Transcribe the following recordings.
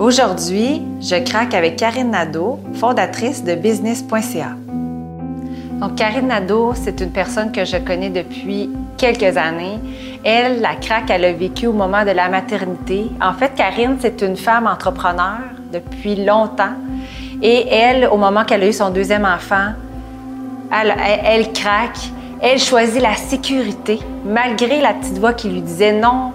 Aujourd'hui, je craque avec Karine Nadeau, fondatrice de business.ca. Donc, Karine Nadeau, c'est une personne que je connais depuis quelques années. Elle, la craque, elle a vécu au moment de la maternité. En fait, Karine, c'est une femme entrepreneur depuis longtemps. Et elle, au moment qu'elle a eu son deuxième enfant, elle, elle craque. Elle choisit la sécurité, malgré la petite voix qui lui disait non,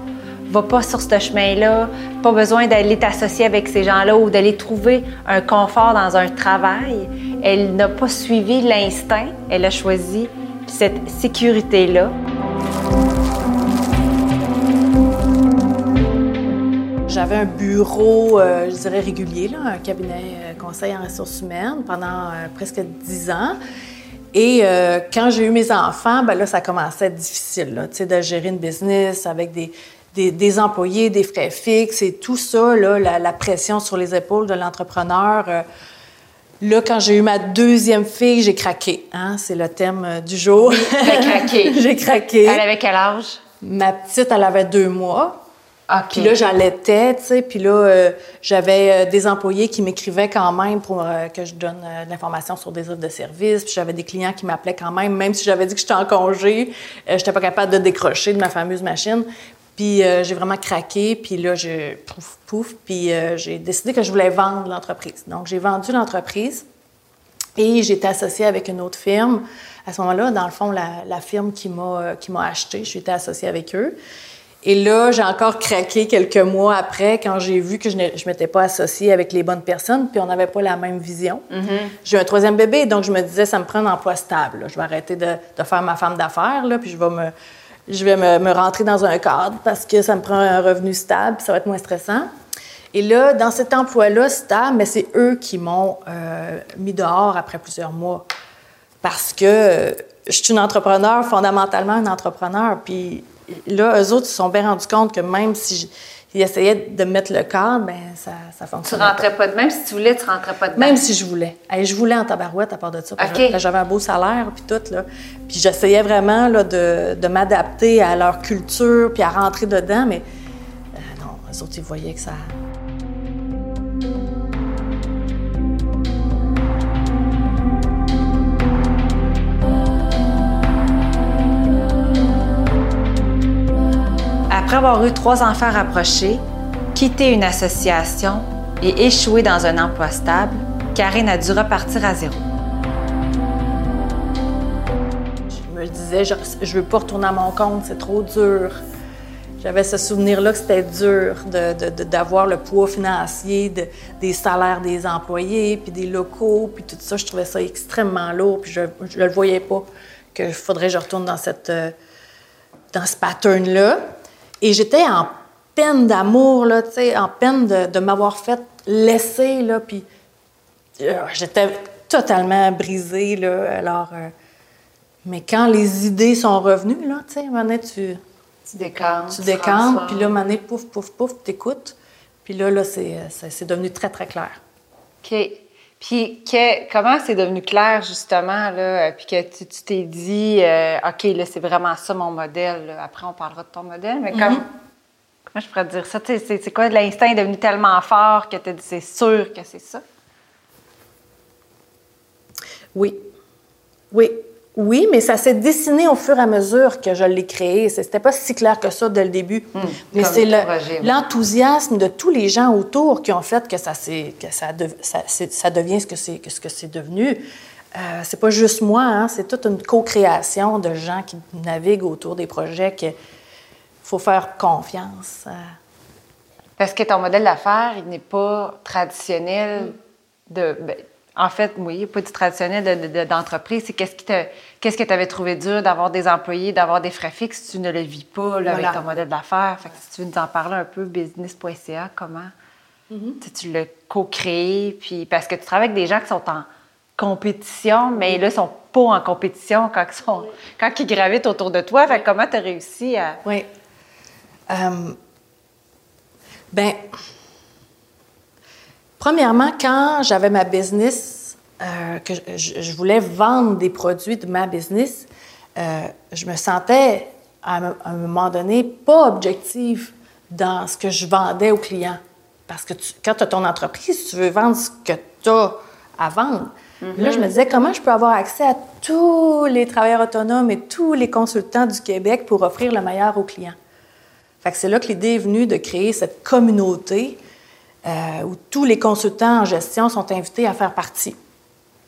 va pas sur ce chemin-là, pas besoin d'aller t'associer avec ces gens-là ou d'aller trouver un confort dans un travail. Elle n'a pas suivi l'instinct, elle a choisi cette sécurité-là. J'avais un bureau, euh, je dirais régulier, un cabinet euh, conseil en ressources humaines pendant euh, presque dix ans. Et quand j'ai eu mes enfants, ben là, ça commençait à être difficile, là, de gérer une business avec des, des, employés, des frais fixes et tout ça, là, la, pression sur les épaules de l'entrepreneur. Euh, là, quand j'ai eu ma deuxième fille, j'ai craqué. Hein? C'est le thème euh, du jour. j'ai craqué. j'ai craqué. Elle avait quel âge? Ma petite, elle avait deux mois. Puis là, j'allaitais, tu sais. Puis là, euh, j'avais des employés qui m'écrivaient quand même pour que je donne de l'information sur des offres de services. Puis j'avais des clients qui m'appelaient quand même, même si j'avais dit que j'étais en congé, j'étais pas capable de décrocher de ma fameuse machine. Puis euh, j'ai vraiment craqué, puis là, je pouf, pouf, puis euh, j'ai décidé que je voulais vendre l'entreprise. Donc, j'ai vendu l'entreprise et j'étais associée avec une autre firme. À ce moment-là, dans le fond, la, firme qui m'a, euh, qui m'a acheté, j'étais associée avec eux. Et là, j'ai encore craqué quelques mois après quand j'ai vu que je ne m'étais pas associée avec les bonnes personnes, puis on n'avait pas la même vision. Mm-hmm. J'ai un troisième bébé, donc je me disais, ça me prend un emploi stable. Je vais arrêter de, de faire ma femme d'affaires, puis je vais me je vais me, rentrer dans un cadre parce que ça me prend un revenu stable, ça va être moins stressant. Et là, dans cet emploi-là stable, mais c'est eux qui m'ont euh, mis dehors après plusieurs mois. Parce que euh, je suis une entrepreneur, fondamentalement une entrepreneur. Puis là, eux autres, ils se sont bien rendus compte que même si il essayait de mettre le cadre, ben ça, ça fonctionnait. Tu rentrais pas. de Même si tu voulais, tu rentrais pas dedans. Même si je voulais. je voulais en tabarouette à part de ça. J'avais un beau salaire, puis tout. Là. Puis j'essayais vraiment là, de, de m'adapter à leur culture, puis à rentrer dedans, mais euh, non, eux autres, ils voyaient que ça. Après avoir eu trois enfants rapprochés, quitté une association et échoué dans un emploi stable, Karine a dû repartir à zéro. Je me disais, je, ne veux pas retourner à mon compte, c'est trop dur. J'avais ce souvenir-là que c'était dur d'avoir le poids financier des salaires des employés, puis des locaux, puis tout ça. Je trouvais ça extrêmement lourd, puis je ne le voyais pas qu'il faudrait que je retourne dans, cette, euh, dans ce pattern-là. Et j'étais en peine d'amour, là, tu sais, en peine de, m'avoir fait laisser, là, puis euh, j'étais totalement brisée, là, alors... Euh, mais quand les idées sont revenues, là, tu sais, tu... Tu décantes. Tu décantes, puis là, un pouf, pouf, pouf, t'écoutes. Puis là, là, c'est devenu très, très clair. OK. Puis que, comment c'est devenu clair, justement, là, puis que tu t'es dit, OK, là, c'est vraiment ça mon modèle. Après, on parlera de ton modèle, mais comme, mm-hmm. comment je pourrais te dire ça? C'est quoi, l'instinct est devenu tellement fort que tu as dit, c'est sûr que c'est ça? Oui. Oui. Oui, mais ça s'est dessiné au fur et à mesure que je l'ai créé. C'était pas si clair que ça dès le début. Hmm, mais c'est l'enthousiasme de tous les gens autour qui ont fait que ça, que ça, ça, devient ce que c'est ce que c'est devenu. Euh, c'est pas juste moi, hein, c'est toute une co-création de gens qui naviguent autour des projets qu'il faut faire confiance. Parce que ton modèle d'affaires, il n'est pas traditionnel de. Ben, en fait, oui, pas du traditionnel d'entreprise. c'est qu'est-ce, qui qu'est-ce que tu avais trouvé dur d'avoir des employés, d'avoir des frais fixes, tu ne le vis pas avec ton modèle d'affaires. Fait si tu veux nous en parler un peu, business.ca, comment mm-hmm. tu l'as co-créé, puis parce que tu travailles avec des gens qui sont en compétition, mais là, ils sont pas en compétition quand ils, sont, quand ils gravitent autour de toi. Fait comment tu as réussi à... Oui. Euh, ben Premièrement, quand j'avais ma business, euh, que je, voulais vendre des produits de ma business, euh, je me sentais à un, moment donné pas objective dans ce que je vendais aux clients. Parce que quand tu as ton entreprise, tu veux vendre ce que tu as à vendre. Là, je me disais, comment je peux avoir accès à tous les travailleurs autonomes et tous les consultants du Québec pour offrir le meilleur aux clients? Fait que c'est là que l'idée est venue de créer cette communauté euh, où tous les consultants en gestion sont invités à faire partie.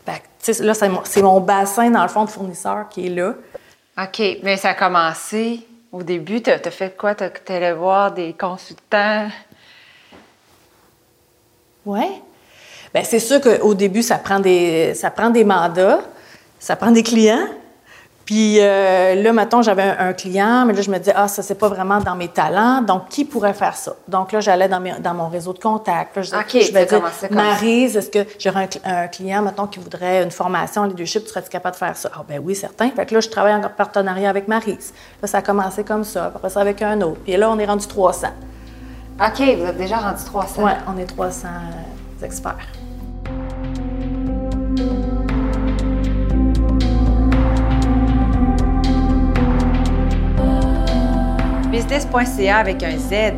Fait que, là, c'est mon, bassin, dans le fond, de fournisseurs qui est là. OK, mais ça a commencé au début. Tu as, fait quoi? Tu allé voir des consultants? Oui. Bien, c'est sûr qu'au début, ça prend, des, ça prend des mandats, ça prend des clients. Puis euh, là, maintenant, j'avais un, client, mais là, je me disais, ah, ça, c'est pas vraiment dans mes talents. Donc, qui pourrait faire ça? Donc là, j'allais dans, dans mon réseau de contacts. Là, je, je vais dire, Marise, est-ce que j'aurais un, client, maintenant, qui voudrait une formation en leadership, tu serais-tu capable de faire ça? Ah, ben oui, certain. Fait que là, je travaille en partenariat avec Marise. Là, ça a commencé comme ça, après ça avec un autre. Puis là, on est rendu 300. OK, vous êtes déjà rendu 300. Oui, on est 300 euh, experts. Business.ca avec un Z,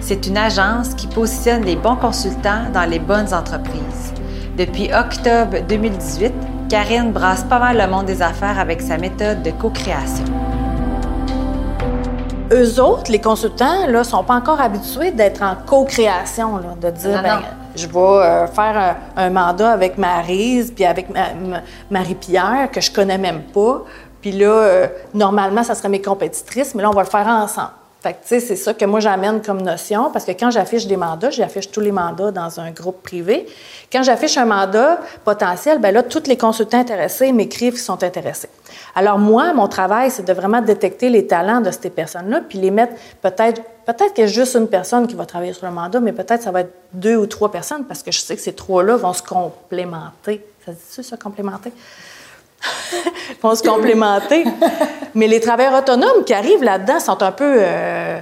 c'est une agence qui positionne les bons consultants dans les bonnes entreprises. Depuis octobre 2018, Karine brasse pas mal le monde des affaires avec sa méthode de co-création. Eux autres, les consultants, ne sont pas encore habitués d'être en co-création, de dire, ben, je vais euh, faire un, mandat avec Marise, puis avec Marie-Pierre, que je connais même pas. Puis là, euh, normalement, ça serait mes compétitrices, mais là, on va le faire ensemble. Fait que, tu sais, c'est ça que moi, j'amène comme notion, parce que quand j'affiche des mandats, j'affiche tous les mandats dans un groupe privé. Quand j'affiche un mandat potentiel, ben là, tous les consultants intéressés m'écrivent qu'ils sont intéressés. Alors, moi, mon travail, c'est de vraiment détecter les talents de ces personnes-là, puis les mettre peut-être, peut-être qu'il y a juste une personne qui va travailler sur le mandat, mais peut-être ça va être deux ou trois personnes, parce que je sais que ces trois-là vont se complémenter. Ça se dit ça, ça, complémenter? Vont se complémenter. Mais les travailleurs autonomes qui arrivent là-dedans sont un peu euh,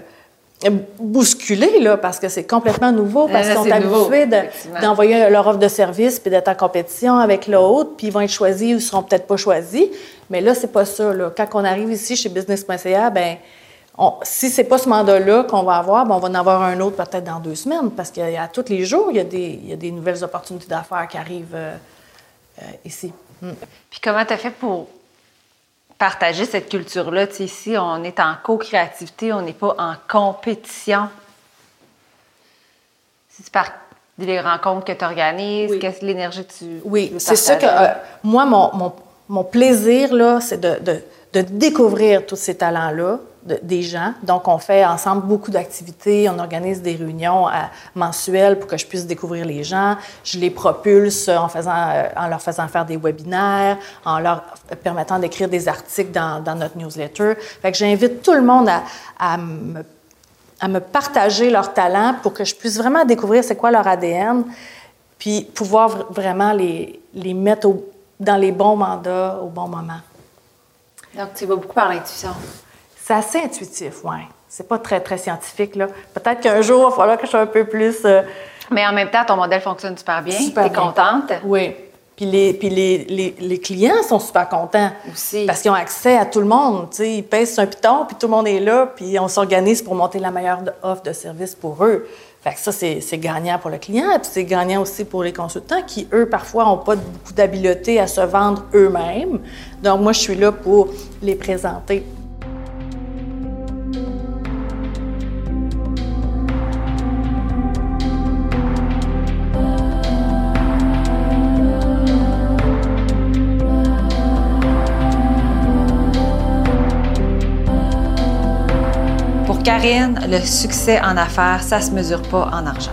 bousculés, là, parce que c'est complètement nouveau, parce qu'ils sont habitués d'envoyer leur offre de service puis d'être en compétition avec l'autre, puis ils vont être choisis ou ils seront peut-être pas choisis. Mais là, c'est pas ça. Là. Quand on arrive ici chez Business.ca, ben si c'est pas ce mandat-là qu'on va avoir, ben on va en avoir un autre peut-être dans deux semaines, parce qu'à tous les jours, il y a des, il y a des nouvelles opportunités d'affaires qui arrivent euh, ici. Mm. Puis comment tu as fait pour partager cette culture-là? Tu sais, ici, on est en co-créativité, on n'est pas en compétition. C'est par les rencontres que tu organises, qu'est-ce que l'énergie que tu. Oui, c'est ça que euh, moi, mon, mon, mon, plaisir, là, c'est de, de, de découvrir tous ces talents-là, des gens. Donc, on fait ensemble beaucoup d'activités. On organise des réunions euh, mensuelles pour que je puisse découvrir les gens. Je les propulse en, faisant, euh, en leur faisant faire des webinaires, en leur permettant d'écrire des articles dans, notre newsletter. Fait que j'invite tout le monde à, me, partager leurs talents pour que je puisse vraiment découvrir c'est quoi leur ADN, puis pouvoir vraiment les mettre dans les bons mandats au bon moment. Donc, tu vas beaucoup par l'intuition. C'est assez intuitif, oui. C'est pas très, très scientifique, là. Peut-être qu'un jour, il va falloir que je sois un peu plus... Euh, Mais en même temps, ton modèle fonctionne super bien. Tu es contente. Oui. Puis, les, puis les, les, clients sont super contents. Aussi. Parce qu'ils ont accès à tout le monde. sais, ils pèsent un piton, puis tout le monde est là, puis on s'organise pour monter la meilleure offre de service pour eux. Fait que ça, c'est gagnant pour le client, puis c'est gagnant aussi pour les consultants qui, eux, parfois, n'ont pas beaucoup d'habileté à se vendre eux-mêmes. Donc, moi, je suis là pour les présenter. Karine, le succès en affaires, ça se mesure pas en argent.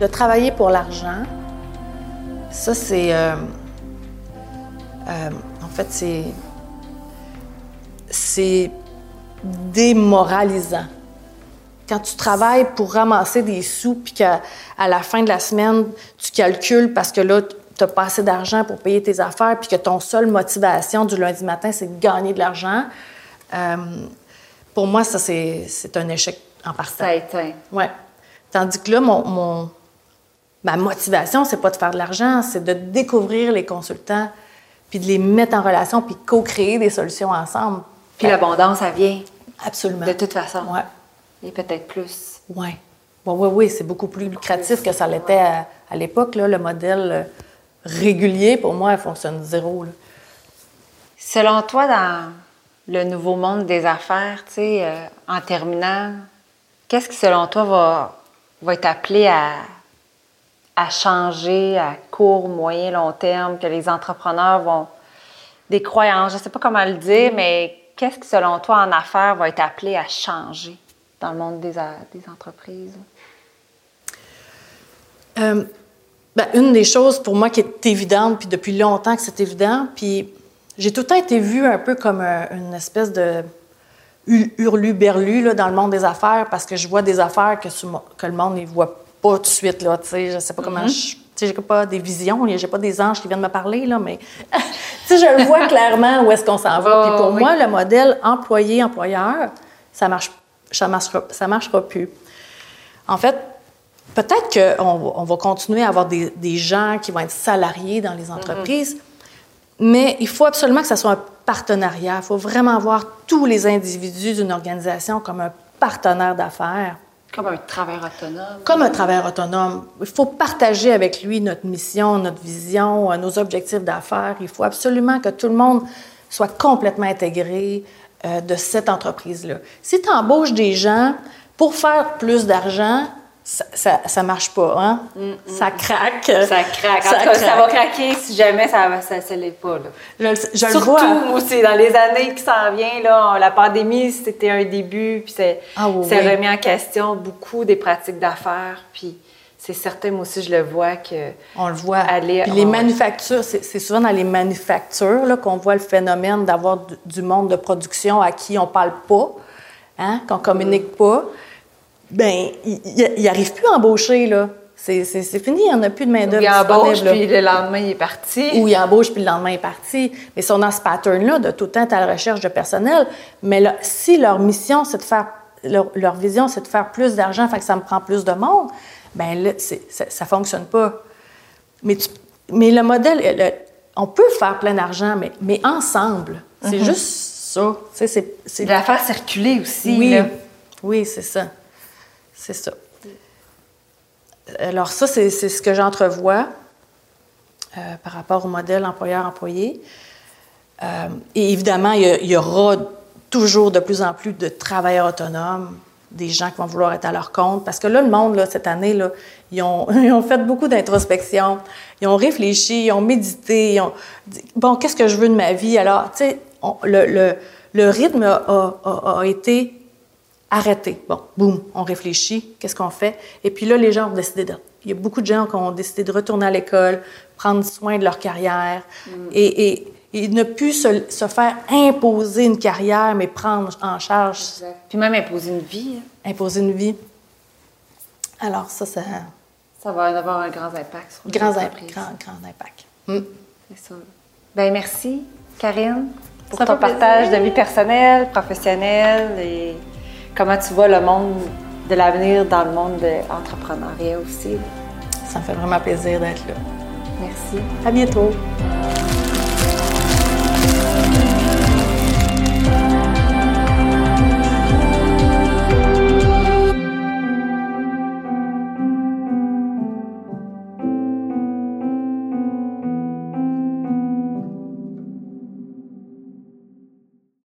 De travailler pour l'argent, ça c'est... Euh, euh, en fait, c'est... C'est démoralisant. Quand tu travailles pour ramasser des sous, puis qu'à la fin de la semaine, tu calcules parce que là, tu n'as pas assez d'argent pour payer tes affaires, puis que ton seule motivation du lundi matin, c'est de gagner de l'argent, pour moi, ça, c'est un échec en partant. Ça a été. Ouais. Tandis que là, mon, mon ma motivation, c'est pas de faire de l'argent, c'est de découvrir les consultants, puis de les mettre en relation, puis co-créer des solutions ensemble. Puis l'abondance, ça vient. Absolument. De toute façon. Ouais. Et peut-être plus. Oui. oui, oui, c'est beaucoup plus lucratif que ça l'était à, l'époque. Le modèle euh, régulier, pour moi, elle fonctionne zéro. Selon toi, dans le nouveau monde des affaires, tu sais, euh, en terminant, qu'est-ce qui, selon toi, va, va être appelé à, à changer à court, moyen, long terme, que les entrepreneurs vont... Des croyances, je ne sais pas comment le dire, mais qu'est-ce qui, selon toi, en affaires, va être appelé à changer dans le monde des, des entreprises? Euh, ben, une des choses pour moi qui est évidente, puis depuis longtemps que c'est évident, puis j'ai tout le temps été vue un peu comme euh, une espèce de hurlu-berlu dans le monde des affaires parce que je vois des affaires que, que le monde ne voit pas tout de suite. Là, je ne sais pas comment mm-hmm. je. j'ai pas des visions, j'ai pas des anges qui viennent me parler, là, mais je le vois clairement où est-ce qu'on s'en va. Puis pour moi, le modèle employé-employeur, ça marche, ça marchera, ça marchera plus. En fait, peut-être qu'on on va continuer à avoir des, gens qui vont être salariés dans les mm-hmm. entreprises, mais il faut absolument que ça soit un partenariat. Il faut vraiment voir tous les individus d'une organisation comme un partenaire d'affaires. Comme un travailleur autonome. Comme un travailleur autonome. Il faut partager avec lui notre mission, notre vision, euh, nos objectifs d'affaires. Il faut absolument que tout le monde soit complètement intégré euh, de cette entreprise-là. Si tu embauches des gens pour faire plus d'argent, ça, ça, marche pas, hein? Mm, mm. Ça craque. Ça craque. En ça, tout cas, ça va craquer si jamais ça ça, ça l'est pas. Là. Je, je Surtout, le vois. aussi, dans les années qui s'en viennent, là, la pandémie, c'était un début, puis c'est ah, remis en question beaucoup des pratiques d'affaires, puis c'est certain, moi aussi, je le vois que... On le voit. Aller, puis les manufactures, c'est souvent dans les manufactures qu'on voit le phénomène d'avoir du, monde de production à qui on parle pas, hein, qu'on communique pas ben il n'arrive plus à embaucher, là. C'est fini, il n'y en a plus de main-d'œuvre. Il embauche, puis le lendemain, il est parti. Ou il embauche, puis le lendemain, il est parti. Mais ils sont dans ce pattern-là de tout le temps à la recherche de personnel. Mais là, si leur mission, c'est de faire, leur, vision, c'est de faire plus d'argent, fait que ça me prend plus de monde, ben là, ça ne fonctionne pas. Mais, mais le modèle, on peut faire plein d'argent, mais, mais ensemble. C'est mm-hmm. juste ça. C'est de la faire circuler aussi. Oui, oui c'est ça. C'est ça. Alors ça, c'est ce que j'entrevois euh, par rapport au modèle employeur-employé. Euh, et évidemment, il y, aura toujours de plus en plus de travailleurs autonomes, des gens qui vont vouloir être à leur compte. Parce que là, le monde, là, cette année, là, ils, ont, ils ont fait beaucoup d'introspection. Ils ont réfléchi, ils ont médité, ils ont dit, bon, qu'est-ce que je veux de ma vie? Alors, tu sais, le, le, le, rythme a, a, a été arrêter. Bon, boum, on réfléchit, qu'est-ce qu'on fait? Et puis là, les gens ont décidé de... Il y a beaucoup de gens qui ont décidé de retourner à l'école, prendre soin de leur carrière mm. et, et, ne plus se, faire imposer une carrière, mais prendre en charge. Puis même imposer une vie. Hein. Imposer une vie. Alors ça, ça... Ça va avoir un grand impact sur grand, grand, grand impact. Mm. C'est ça. Bien, merci, Karine, pour ton partage de vie personnelle, professionnelle et comment tu vois le monde de l'avenir dans le monde de l'entrepreneuriat aussi. Ça me fait vraiment plaisir d'être là. Merci. À bientôt.